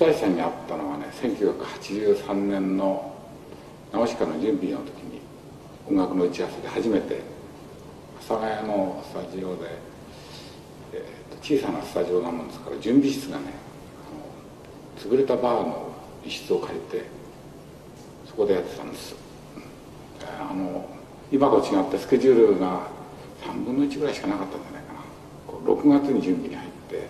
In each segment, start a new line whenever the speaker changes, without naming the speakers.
久さんに会ったのはね1983年の直鹿の準備の時に音楽の打ち合わせで初めて阿佐ヶ谷のスタジオで、えー、小さなスタジオなもんですから準備室がね潰れたバーの一室を借りてそこでやってたんです、あの今と違ってスケジュールが3分の1ぐらいしかなかったんじゃないかな。6月に準備に入って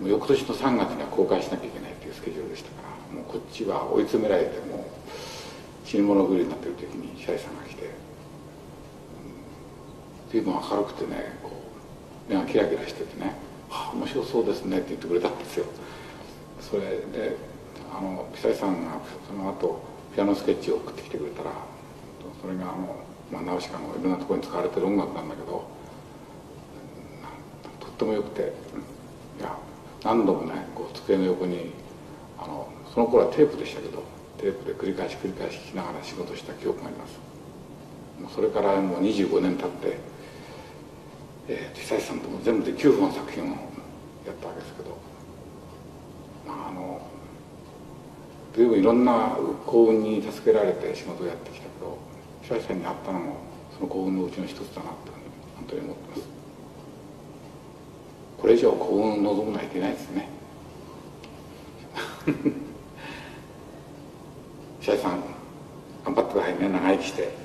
もう翌年の3月には公開しなきゃいけない。スケジュールでしたからもうこっちは追い詰められてもう死に物狂いになってる時に白井さんが来て、随分明るくてねこう目がキラキラしててね「はあ面白そうですね」って言ってくれたんですよ。それであの久井さんがその後ピアノスケッチを送ってきてくれたらそれがあの、まあ、ナウシカのいろんなところに使われてる音楽なんだけどとってもよくていや何度もねこう机の横にあのその頃はテープでしたけどテープで繰り返し繰り返し聞きながら仕事した記憶があります。それからもう25年経って、えー、久石さんとも全部で9本作品をやったわけですけどまああの随分いろんな幸運に助けられて仕事をやってきたけど久石さんに会ったのもその幸運のうちの一つだなと本当に思ってます。これ以上幸運を望むのはいけないですね。白井さん頑張ってくださいね。長生きして。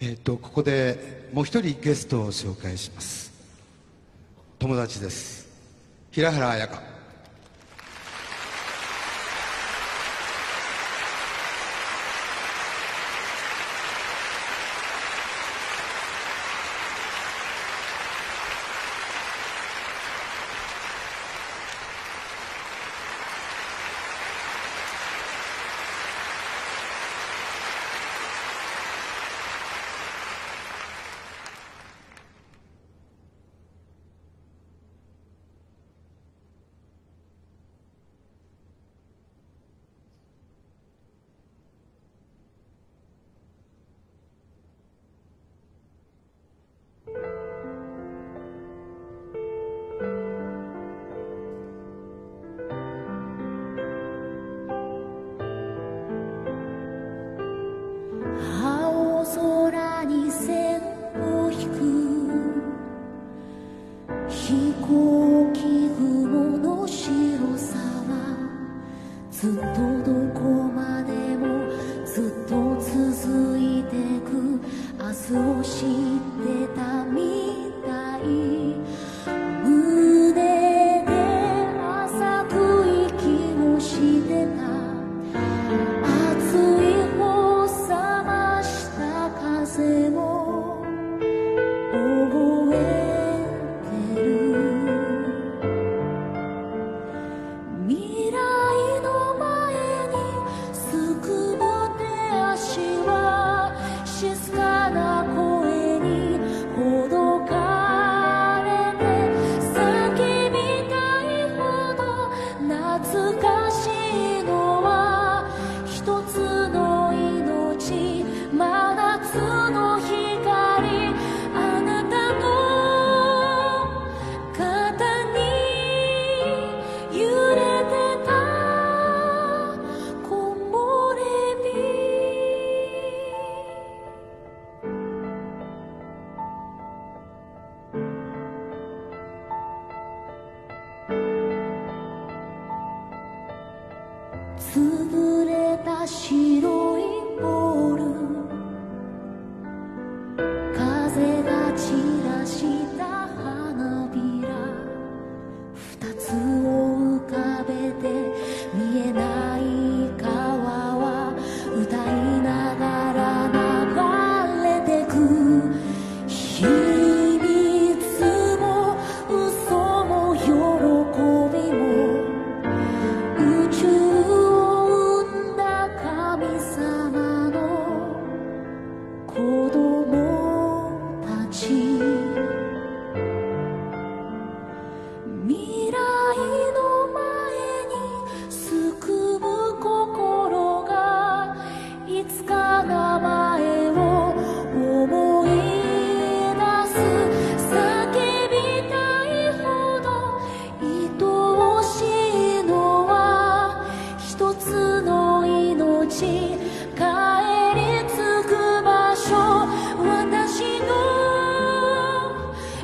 えーと、とここでもう一人ゲストを紹介します。友達です。平原綾香。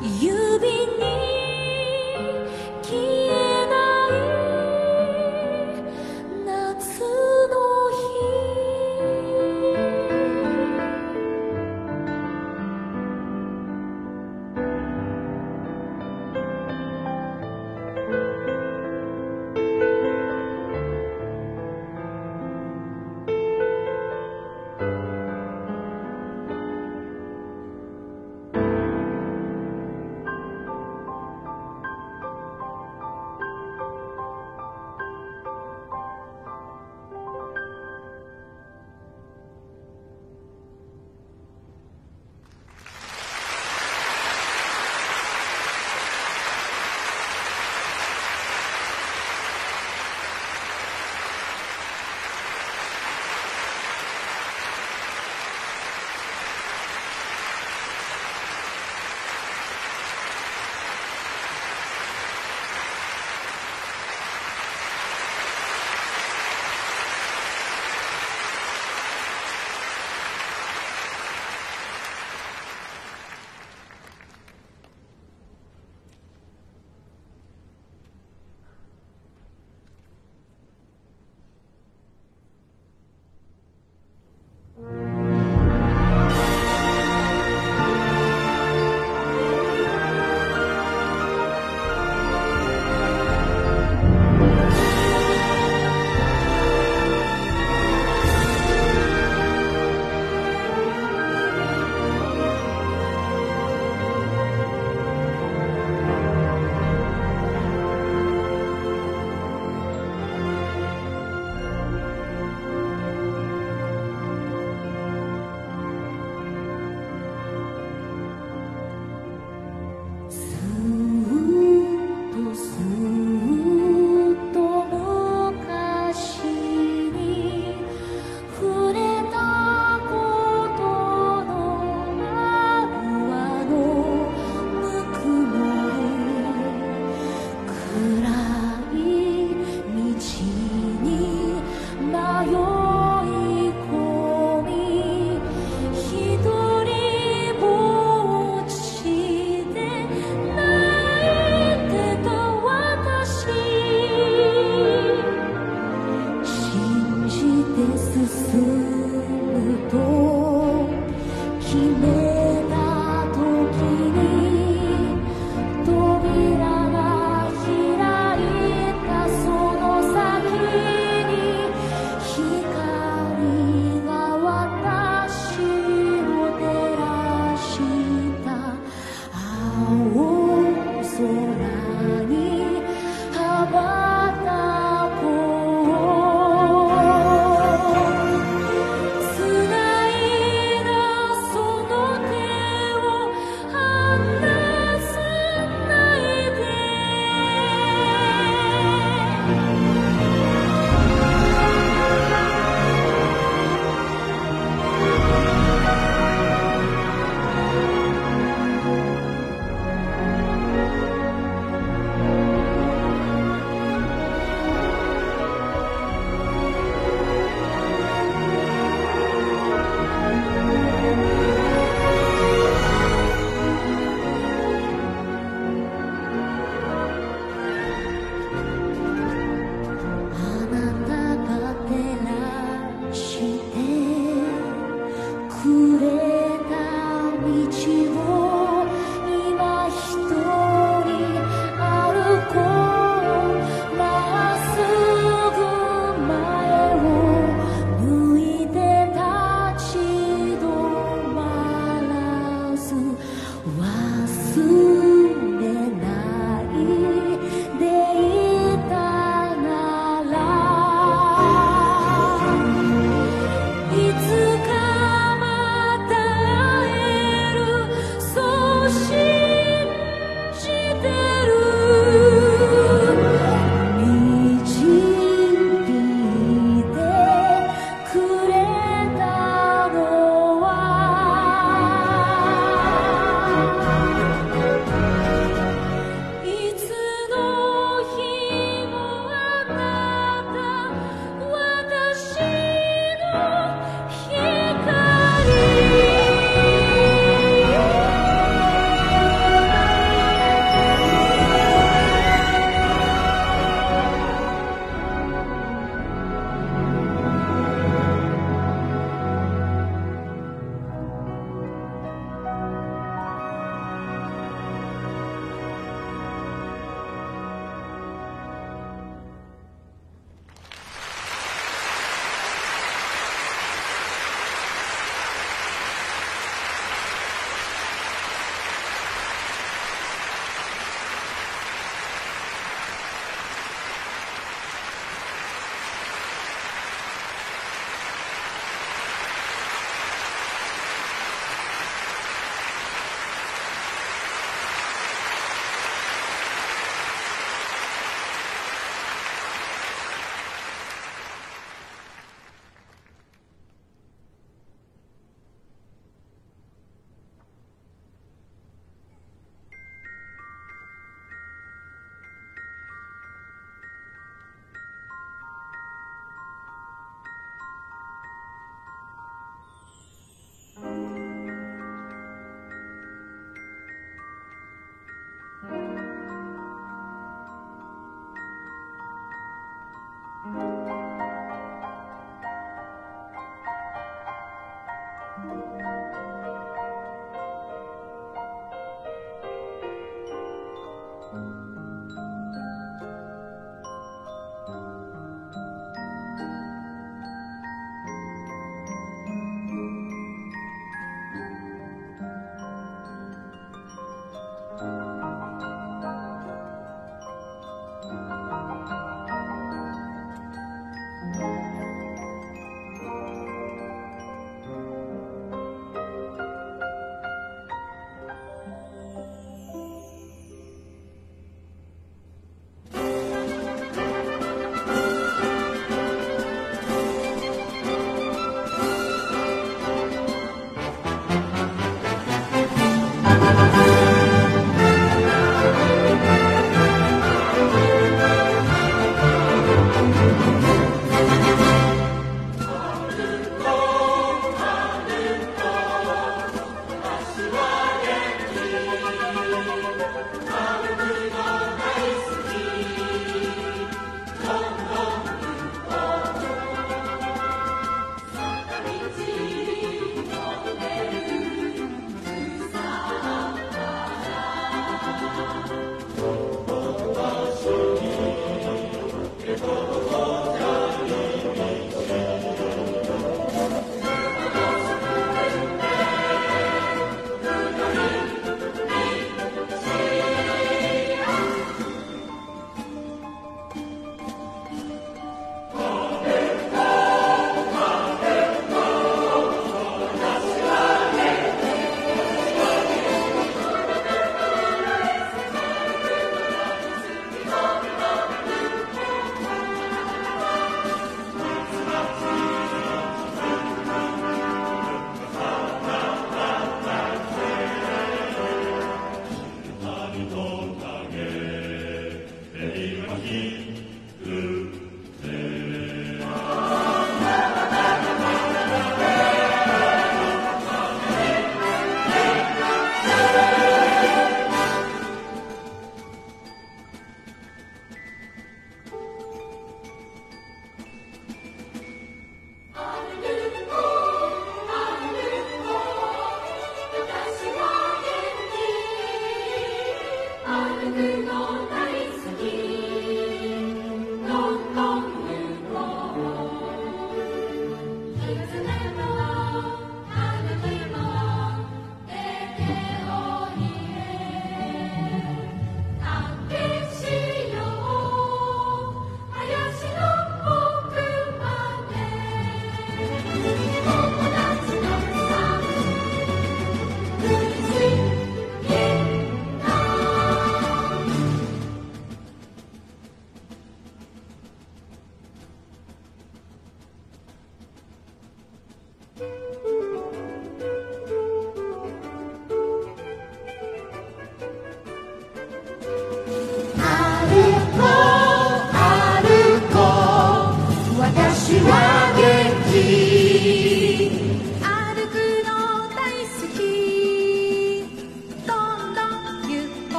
の